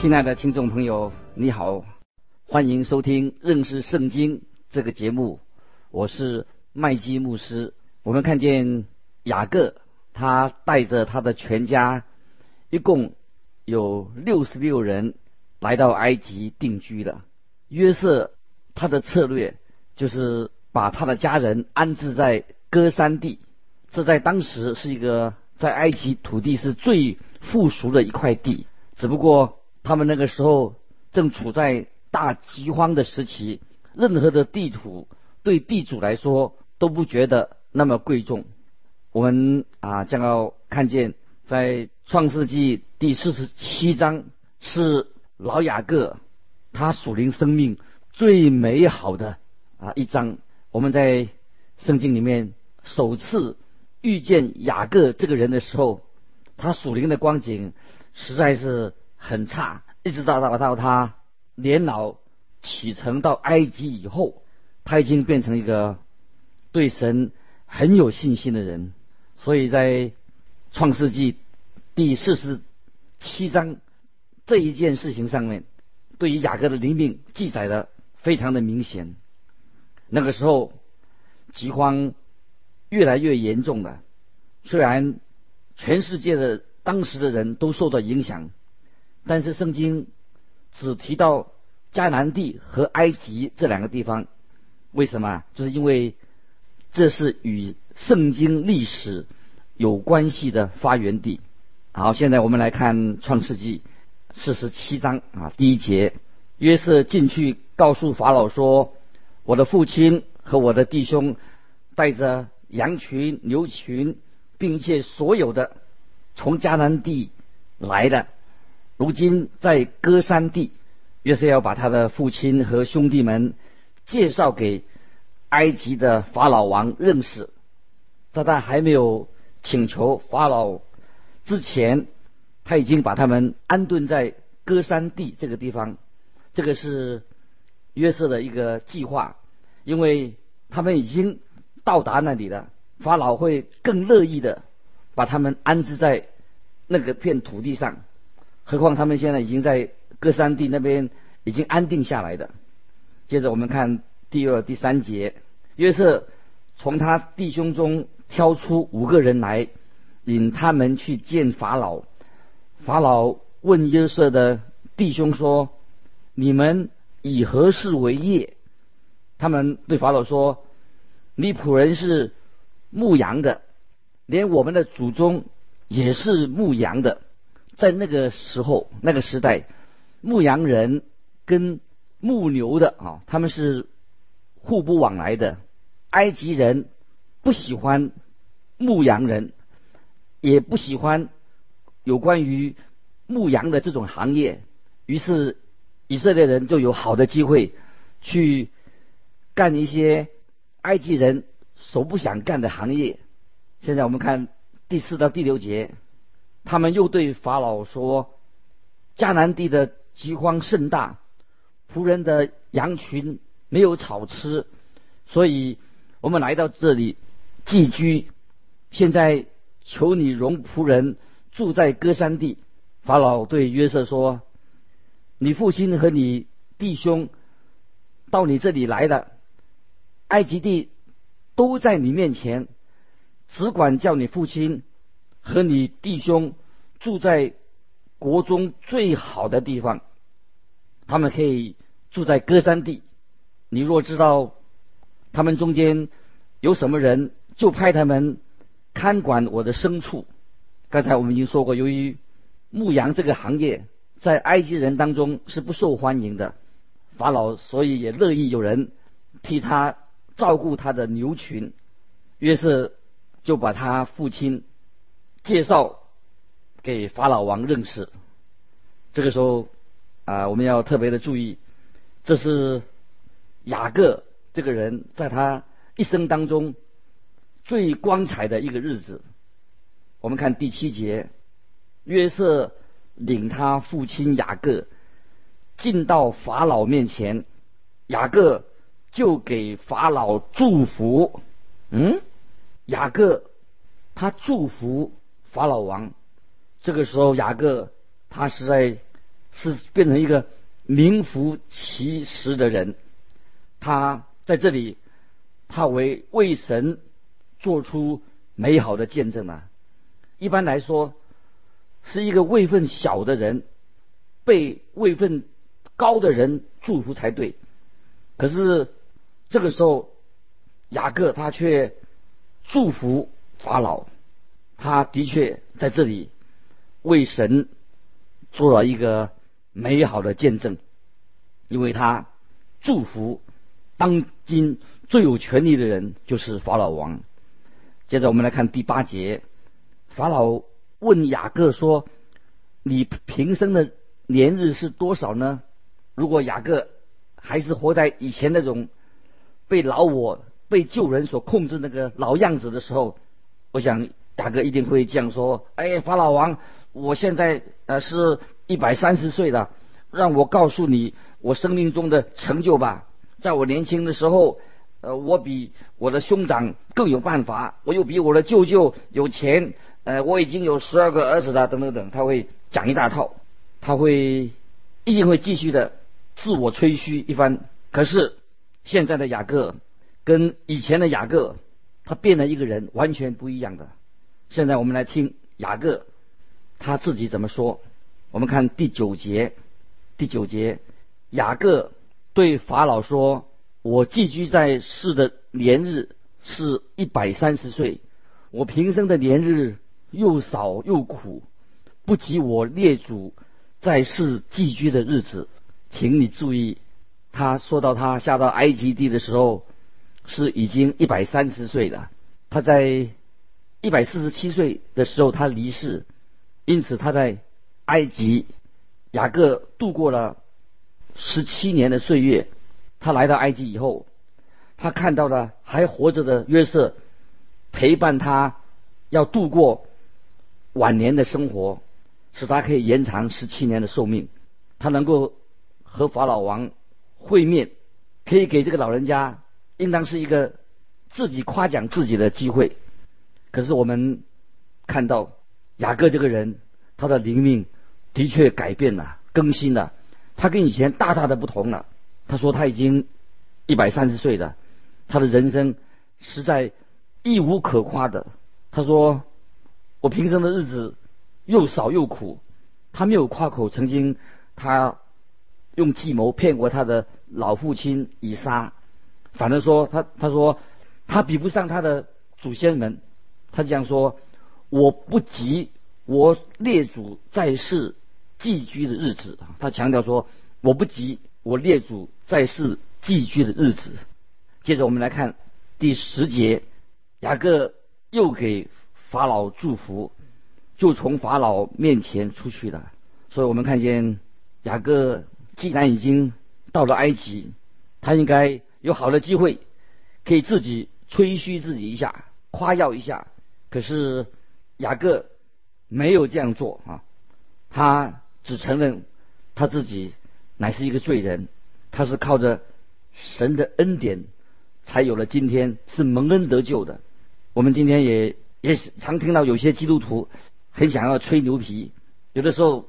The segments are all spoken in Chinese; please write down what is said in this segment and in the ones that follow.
亲爱的听众朋友，你好，欢迎收听认识圣经这个节目，我是麦基牧师。我们看见雅各，他带着他的全家，一共有六十六人来到埃及定居了。约瑟他的策略就是把他的家人安置在歌山地，这在当时是一个在埃及土地是最富庶的一块地，只不过。他们那个时候正处在大饥荒的时期，任何的地土对地主来说都不觉得那么贵重。我们啊将要看见，在创世纪第四十七章是老雅各他属灵生命最美好的啊一章。我们在圣经里面首次遇见雅各这个人的时候，他属灵的光景实在是。很差，一直到到到他年老启程到埃及以后，他已经变成一个对神很有信心的人。所以在创世纪第四十七章这一件事情上面，对于雅各的灵命记载的非常的明显。那个时候饥荒越来越严重了，虽然全世界的当时的人都受到影响。但是圣经只提到迦南地和埃及这两个地方，为什么？就是因为这是与圣经历史有关系的发源地。好，现在我们来看创世纪四十七章啊，第一节，约瑟进去告诉法老说：“我的父亲和我的弟兄带着羊群、牛群，并且所有的从迦南地来的。”如今在歌山地，约瑟要把他的父亲和兄弟们介绍给埃及的法老王认识。在他还没有请求法老之前，他已经把他们安顿在歌山地这个地方。这个是约瑟的一个计划，因为他们已经到达那里了，法老会更乐意的把他们安置在那个片土地上。何况他们现在已经在各山地那边已经安定下来的。接着我们看第二、第三节，约瑟从他弟兄中挑出五个人来，引他们去见法老。法老问约瑟的弟兄说：“你们以何事为业？”他们对法老说：“你仆人是牧羊的，连我们的祖宗也是牧羊的。”在那个时候，那个时代，牧羊人跟牧牛的啊，他们是互不往来的。埃及人不喜欢牧羊人，也不喜欢有关于牧羊的这种行业。于是以色列人就有好的机会去干一些埃及人所不想干的行业。现在我们看第四到第六节。他们又对法老说：“迦南地的饥荒甚大，仆人的羊群没有草吃，所以我们来到这里寄居。现在求你容仆人住在歌山地。”法老对约瑟说：“你父亲和你弟兄到你这里来了，埃及地都在你面前，只管叫你父亲。”和你弟兄住在国中最好的地方，他们可以住在歌山地。你若知道他们中间有什么人，就派他们看管我的牲畜。刚才我们已经说过，由于牧羊这个行业在埃及人当中是不受欢迎的，法老所以也乐意有人替他照顾他的牛群。约瑟就把他父亲。介绍给法老王认识。这个时候啊，我们要特别的注意，这是雅各这个人在他一生当中最光彩的一个日子。我们看第七节，约瑟领他父亲雅各进到法老面前，雅各就给法老祝福。嗯，雅各他祝福法老王。这个时候，雅各他实在是变成一个名副其实的人。他在这里，他为为神做出美好的见证啊。一般来说，是一个位分小的人被位分高的人祝福才对。可是这个时候，雅各他却祝福法老，他的确在这里为神做了一个美好的见证，因为他祝福当今最有权力的人就是法老王。接着我们来看第八节，法老问雅各说：“你平生的年日是多少呢？”如果雅各还是活在以前那种被老我。被旧人所控制那个老样子的时候，我想大哥一定会这样说：“哎，法老王，我现在呃是一百三十岁了，让我告诉你我生命中的成就吧。在我年轻的时候，呃，我比我的兄长更有办法，我又比我的舅舅有钱，呃，我已经有十二个儿子了，等等等。”他会讲一大套，他会一定会继续的自我吹嘘一番。可是现在的雅各。跟以前的雅各，他变了一个人，完全不一样的。现在我们来听雅各他自己怎么说。我们看第九节，第九节，雅各对法老说：“我寄居在世的年日是一百三十岁，我平生的年日又少又苦，不及我列祖在世寄居的日子。”请你注意，他说到他下到埃及地的时候。是已经一百三十岁了，他在一百四十七岁的时候他离世，因此他在埃及雅各度过了十七年的岁月。他来到埃及以后，他看到了还活着的约瑟陪伴他，要度过晚年的生活，使他可以延长十七年的寿命。他能够和法老王会面，可以给这个老人家。应当是一个自己夸奖自己的机会，可是我们看到雅各这个人，他的灵命的确改变了、更新了，他跟以前大大的不同了。他说他已经一百三十岁了，他的人生实在一无可夸的。他说我平生的日子又少又苦，他没有夸口，曾经他用计谋骗过他的老父亲以撒。反正说他，他说他比不上他的祖先们，他这样说：我不及我列祖在世寄居的日子。他强调说：我不及我列祖在世寄居的日子。接着我们来看第十节，雅各又给法老祝福，就从法老面前出去了。所以我们看见雅各既然已经到了埃及，他应该。有好的机会，可以自己吹嘘自己一下，夸耀一下。可是雅各没有这样做啊，他只承认他自己乃是一个罪人，他是靠着神的恩典才有了今天，是蒙恩得救的。我们今天也也常听到有些基督徒很想要吹牛皮，有的时候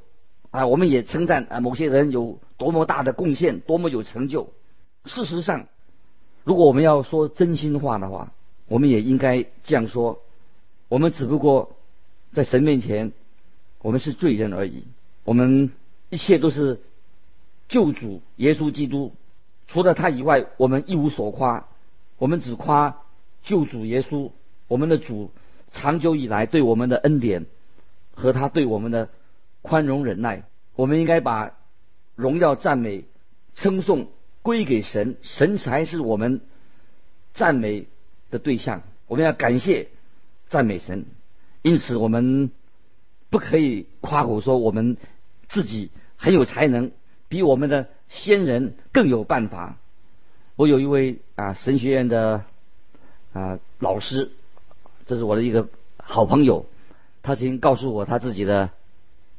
啊，我们也称赞啊某些人有多么大的贡献，多么有成就。事实上，如果我们要说真心话的话，我们也应该这样说：我们只不过在神面前，我们是罪人而已。我们一切都是救主耶稣基督，除了他以外，我们一无所夸。我们只夸救主耶稣，我们的主长久以来对我们的恩典和他对我们的宽容忍耐。我们应该把荣耀赞美称颂。归给神，神才是我们赞美的对象。我们要感谢赞美神，因此我们不可以夸口说我们自己很有才能，比我们的先人更有办法。我有一位啊神学院的啊老师，这是我的一个好朋友，他曾经告诉我他自己的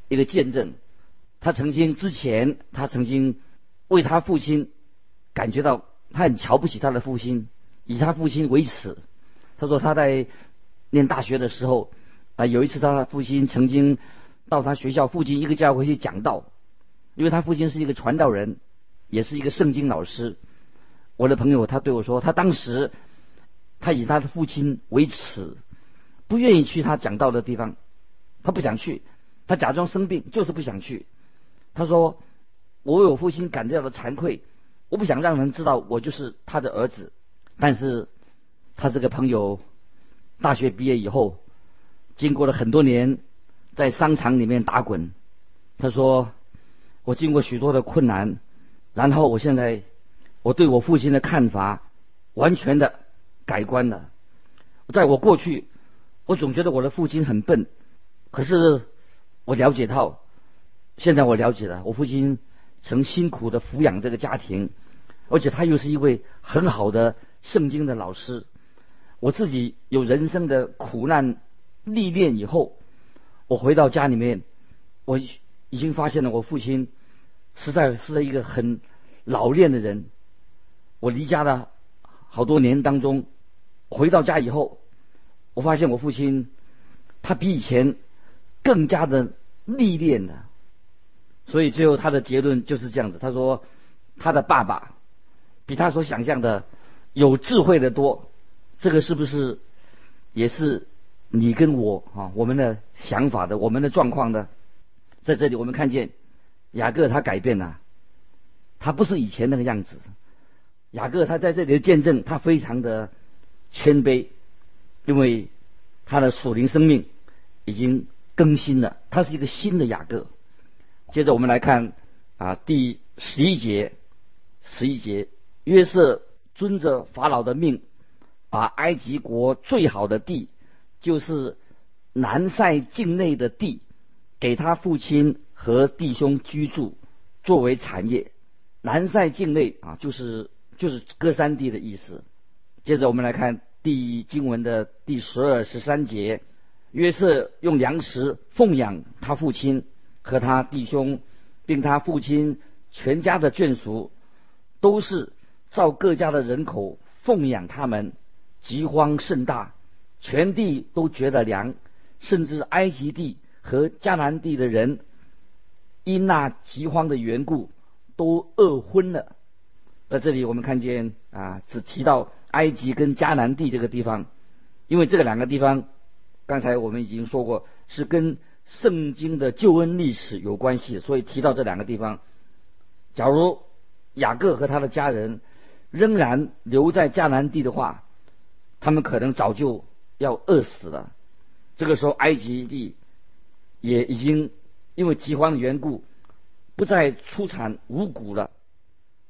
一个见证。他曾经之前，他曾经为他父亲感觉到他很瞧不起他的父亲，以他父亲为耻。他说他在念大学的时候啊，有一次他父亲曾经到他学校附近一个教会去讲道，因为他父亲是一个传道人，也是一个圣经老师。我的朋友他对我说，他当时他以他的父亲为耻，不愿意去他讲道的地方，他不想去，他假装生病，就是不想去。他说：“我为我父亲感到的惭愧，我不想让人知道我就是他的儿子。但是，他这个朋友大学毕业以后，经过了很多年在商场里面打滚。他说：我经过许多的困难，然后我现在我对我父亲的看法完全的改观了。在我过去，我总觉得我的父亲很笨，可是我了解到。”现在我了解了，我父亲曾辛苦的抚养这个家庭，而且他又是一位很好的圣经的老师。我自己有人生的苦难历练以后，我回到家里面，我已经发现了我父亲实在是一个很老练的人。我离家的好多年当中，回到家以后，我发现我父亲他比以前更加的历练了。所以最后他的结论就是这样子，他说他的爸爸比他所想象的有智慧的多。这个是不是也是你跟我啊我们的想法的我们的状况呢？在这里我们看见雅各他改变了，他不是以前那个样子。雅各他在这里的见证，他非常的谦卑，因为他的属灵生命已经更新了，他是一个新的雅各。接着我们来看啊，第十一节，十一节，约瑟遵着法老的命，把埃及国最好的地，就是南塞境内的地，给他父亲和弟兄居住，作为产业。南塞境内啊，就是就是歌山地的意思。接着我们来看第经文的第十二、十三节，约瑟用粮食奉养他父亲。和他弟兄，并他父亲全家的眷属，都是照各家的人口奉养他们。饥荒甚大，全地都觉得凉，甚至埃及地和迦南地的人，因那饥荒的缘故，都饿昏了。在这里，我们看见啊，只提到埃及跟迦南地这个地方，因为这个两个地方，刚才我们已经说过，是跟。圣经的救恩历史有关系，所以提到这两个地方。假如雅各和他的家人仍然留在迦南地的话，他们可能早就要饿死了。这个时候，埃及地也已经因为饥荒的缘故，不再出产五谷了。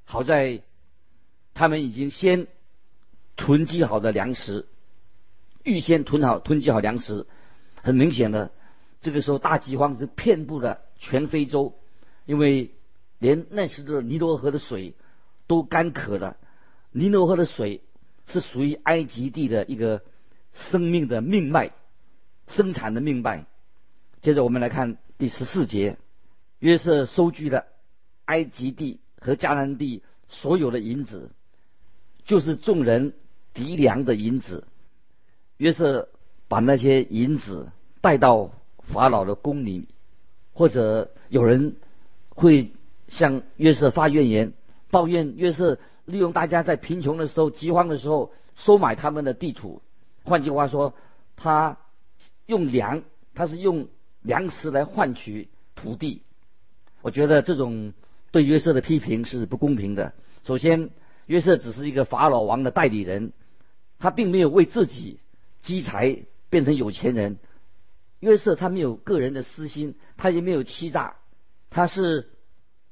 好在他们已经先囤积好的粮食，预先囤好囤积好粮食，很明显的。这个时候，大饥荒是遍布了全非洲，因为连那时的尼罗河的水都干渴了。尼罗河的水是属于埃及地的一个生命的命脉，生产的命脉。接着我们来看第十四节，约瑟收据了埃及地和迦南地所有的银子，就是众人敌粮的银子。约瑟把那些银子带到。法老的宫里，或者有人会向约瑟发怨言，抱怨约瑟利用大家在贫穷的时候、饥荒的时候收买他们的地土。换句话说，他用粮，他是用粮食来换取土地。我觉得这种对约瑟的批评是不公平的。首先，约瑟只是一个法老王的代理人，他并没有为自己积财变成有钱人。约瑟他没有个人的私心，他也没有欺诈，他是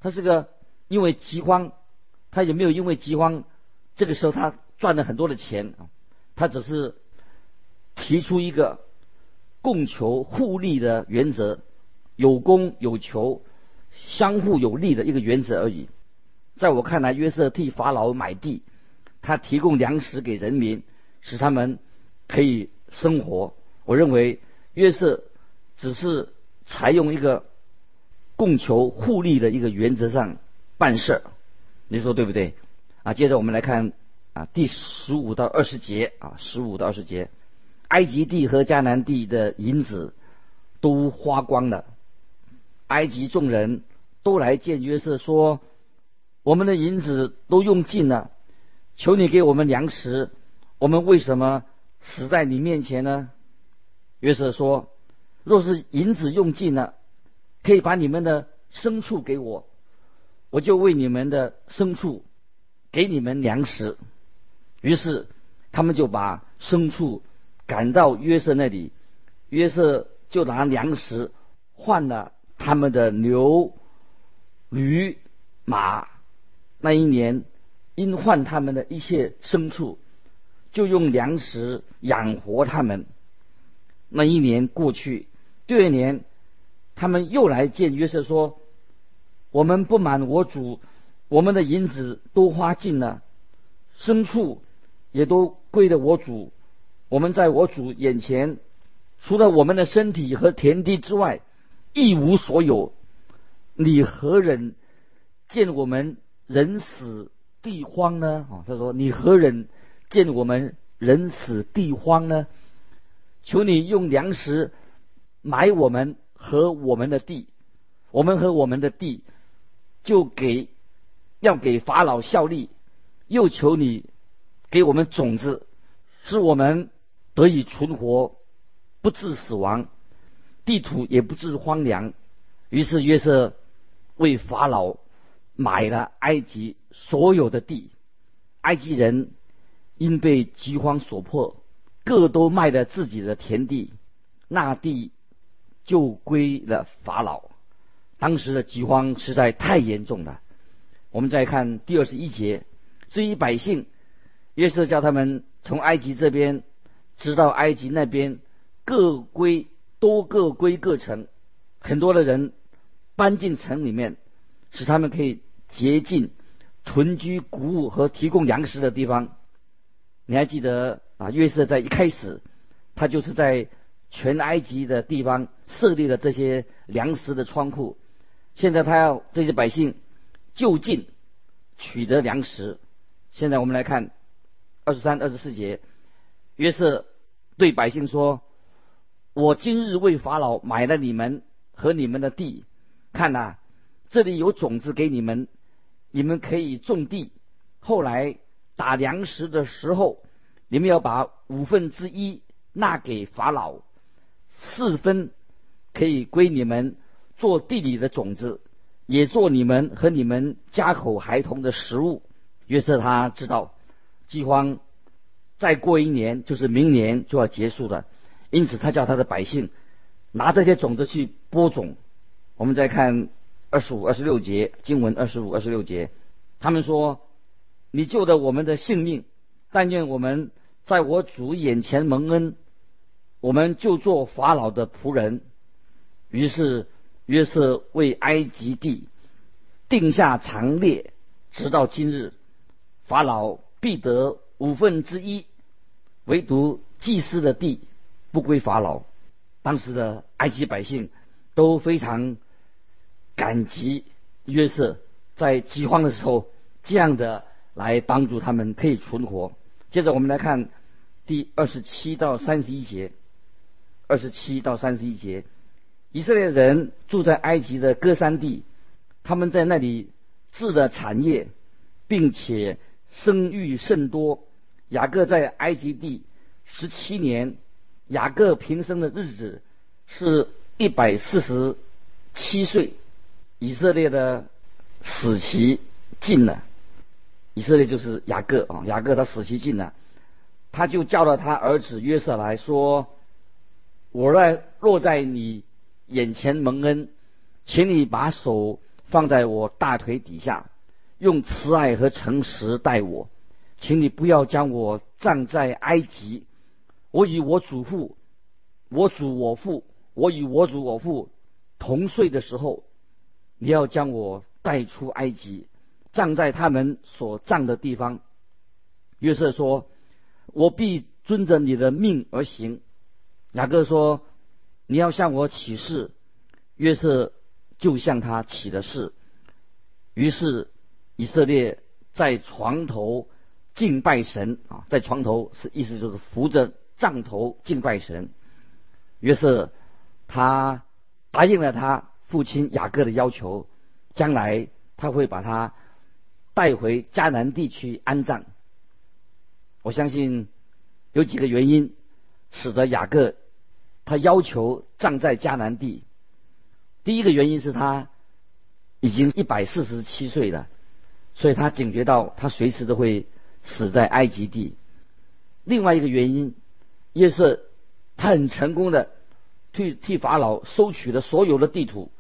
他是个因为饥荒，他也没有因为饥荒，这个时候他赚了很多的钱啊，他只是提出一个供求互利的原则，有供有求，相互有利的一个原则而已。在我看来，约瑟替法老买地，他提供粮食给人民，使他们可以生活。我认为约瑟只是采用一个供求互利的一个原则上办事儿，你说对不对？啊，接着我们来看啊第十五到二十节啊十五到二十节，埃及地和迦南地的银子都花光了，埃及众人都来见约瑟说。我们的银子都用尽了，求你给我们粮食。我们为什么死在你面前呢？约瑟说：“若是银子用尽了，可以把你们的牲畜给我，我就为你们的牲畜给你们粮食。”于是他们就把牲畜赶到约瑟那里，约瑟就拿粮食换了他们的牛、驴、马。那一年，因换他们的一切牲畜，就用粮食养活他们。那一年过去，第二年，他们又来见约瑟说：“我们不满我主，我们的银子都花尽了，牲畜也都归了我主。我们在我主眼前，除了我们的身体和田地之外，一无所有。你何忍见我们？”人死地荒呢？啊，他说：“你何人见我们人死地荒呢？求你用粮食买我们和我们的地，我们和我们的地就给要给法老效力。又求你给我们种子，使我们得以存活，不致死亡，地土也不致荒凉。”于是约瑟为法老。买了埃及所有的地，埃及人因被饥荒所迫，各都卖了自己的田地，那地就归了法老。当时的饥荒实在太严重了。我们再看第二十一节，至于百姓，约瑟叫他们从埃及这边直到埃及那边，各归都各归各城，很多的人搬进城里面。使他们可以洁净、囤居谷物和提供粮食的地方。你还记得啊？约瑟在一开始，他就是在全埃及的地方设立了这些粮食的仓库。现在他要这些百姓就近取得粮食。现在我们来看二十三、二十四节，约瑟对百姓说：“我今日为法老买了你们和你们的地，看呐。”这里有种子给你们，你们可以种地。后来打粮食的时候，你们要把五分之一纳给法老，四分可以归你们做地里的种子，也做你们和你们家口孩童的食物。约瑟他知道饥荒再过一年就是明年就要结束了，因此他叫他的百姓拿这些种子去播种。我们再看。二十五、二十六节经文，二十五、二十六节，他们说：“你救了我们的性命，但愿我们在我主眼前蒙恩，我们就做法老的仆人。”于是约瑟为埃及地定下长列，直到今日，法老必得五分之一，唯独祭司的地不归法老。当时的埃及百姓都非常。感激约瑟在饥荒的时候这样的来帮助他们可以存活。接着我们来看第二十七到三十一节，二十七到三十一节，以色列人住在埃及的歌山地，他们在那里治了产业，并且生育甚多。雅各在埃及地十七年，雅各平生的日子是一百四十七岁。以色列的死期近了，以色列就是雅各啊，雅各他死期近了，他就叫了他儿子约瑟来说：“我若落在你眼前蒙恩，请你把手放在我大腿底下，用慈爱和诚实待我，请你不要将我葬在埃及，我与我祖父我祖我父，我与我祖我父同睡的时候，你要将我带出埃及，葬在他们所葬的地方。约瑟说：“我必遵着你的命而行。”雅各说：“你要向我起誓。”约瑟就向他起了誓。于是以色列在床头敬拜神啊，在床头是意思就是扶着帐头敬拜神。约瑟他答应了他父亲雅各的要求，将来他会把他带回迦南地区安葬。我相信有几个原因使得雅各他要求葬在迦南地。第一个原因是他已经一百四十七岁了，所以他警觉到他随时都会死在埃及地。另外一个原因，约瑟他很成功的替替法老收取了所有的地图。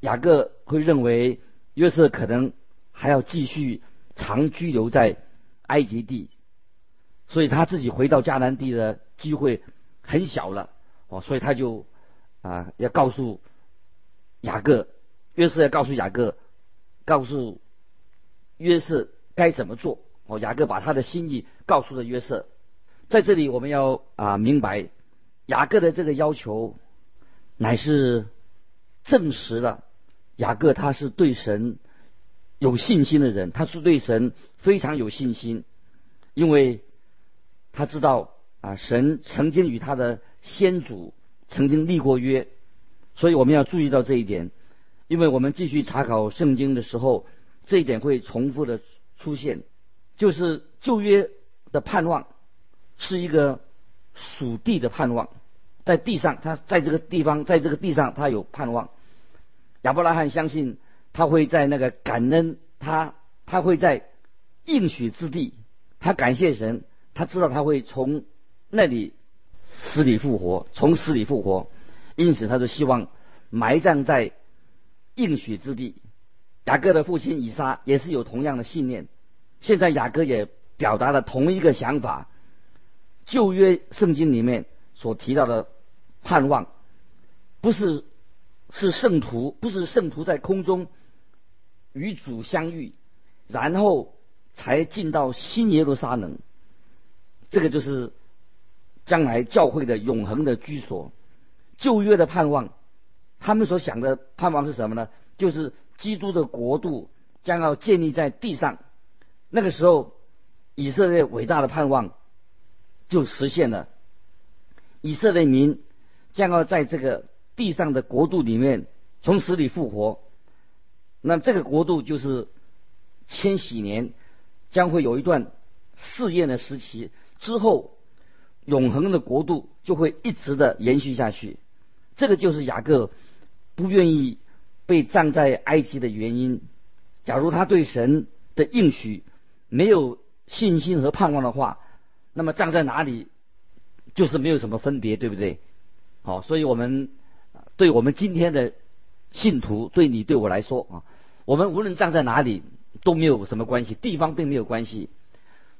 雅各会认为约瑟可能还要继续长居留在埃及地，所以他自己回到迦南地的机会很小了哦，所以他就啊要告诉。雅各，约瑟要告诉雅各，告诉约瑟该怎么做。哦，雅各把他的心意告诉了约瑟。在这里，我们要啊明白，雅各的这个要求，乃是证实了雅各他是对神有信心的人，他是对神非常有信心，因为他知道啊神曾经与他的先祖曾经立过约。所以我们要注意到这一点，因为我们继续查考圣经的时候，这一点会重复的出现，就是旧约的盼望是一个属地的盼望，在地上，他在这个地方，在这个地上，他有盼望。亚伯拉罕相信他会在那个感恩，他他会在应许之地，他感谢神，他知道他会从那里死里复活，从死里复活。因此，他就希望埋葬在应许之地。雅各的父亲以撒也是有同样的信念。现在雅各也表达了同一个想法。旧约圣经里面所提到的盼望，不是是圣徒，不是圣徒在空中与主相遇，然后才进到新耶路撒冷。这个就是将来教会的永恒的居所。旧约的盼望，他们所想的盼望是什么呢？就是基督的国度将要建立在地上。那个时候，以色列伟大的盼望就实现了。以色列民将要在这个地上的国度里面从死里复活。那这个国度就是千禧年，将会有一段试验的时期之后，永恒的国度就会一直的延续下去。这个就是雅各不愿意被葬在埃及的原因。假如他对神的应许没有信心和盼望的话，那么葬在哪里就是没有什么分别，对不对？好，所以我们对我们今天的信徒，对你对我来说啊，我们无论葬在哪里都没有什么关系，地方并没有关系。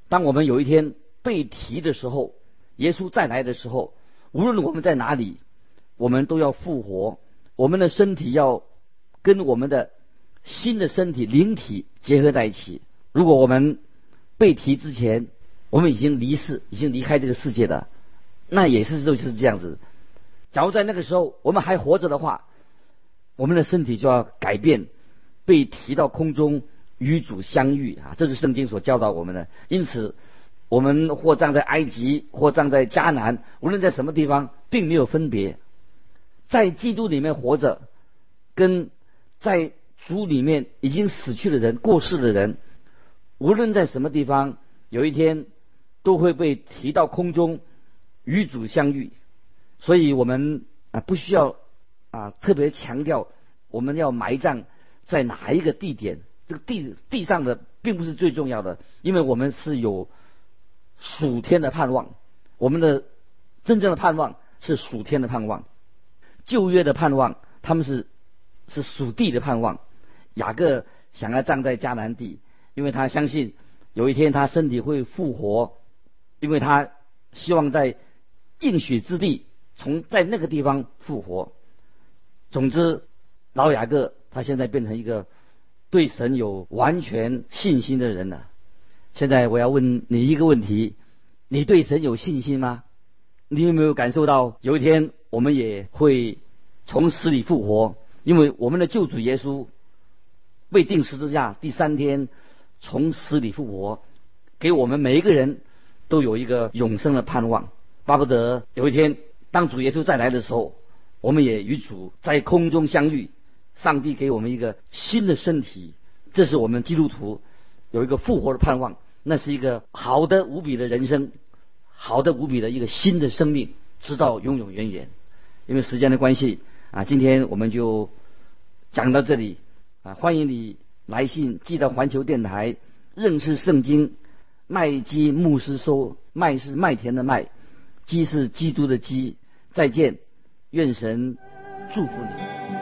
当我们有一天被提的时候，耶稣再来的时候，无论我们在哪里。我们都要复活，我们的身体要跟我们的新的身体灵体结合在一起。如果我们被提之前，我们已经离世，已经离开这个世界的，那也是就是这样子。假如在那个时候我们还活着的话，我们的身体就要改变，被提到空中与主相遇啊！这是圣经所教导我们的。因此，我们或葬在埃及，或葬在迦南，无论在什么地方，并没有分别。在基督里面活着，跟在主里面已经死去的人、过世的人，无论在什么地方，有一天都会被提到空中与主相遇。所以我们啊，不需要啊特别强调我们要埋葬在哪一个地点。这个地地上的并不是最重要的，因为我们是有属天的盼望。我们的真正的盼望是属天的盼望。旧约的盼望，他们是是属地的盼望。雅各想要葬在迦南地，因为他相信有一天他身体会复活，因为他希望在应许之地从在那个地方复活。总之，老雅各他现在变成一个对神有完全信心的人了。现在我要问你一个问题：你对神有信心吗？你有没有感受到有一天我们也会从死里复活？因为我们的救主耶稣被钉十字架，第三天从死里复活，给我们每一个人都有一个永生的盼望。巴不得有一天，当主耶稣再来的时候。我们也与主在空中相遇，上帝给我们一个新的身体，这是我们基督徒有一个复活的盼望，那是一个好的无比的人生，好的无比的一个新的生命，直到永永远远。因为时间的关系啊，今天我们就讲到这里啊，欢迎你来信寄到环球电台认识圣经麦基牧师收，麦是麦田的麦，基是基督的基，再见。愿神祝福你。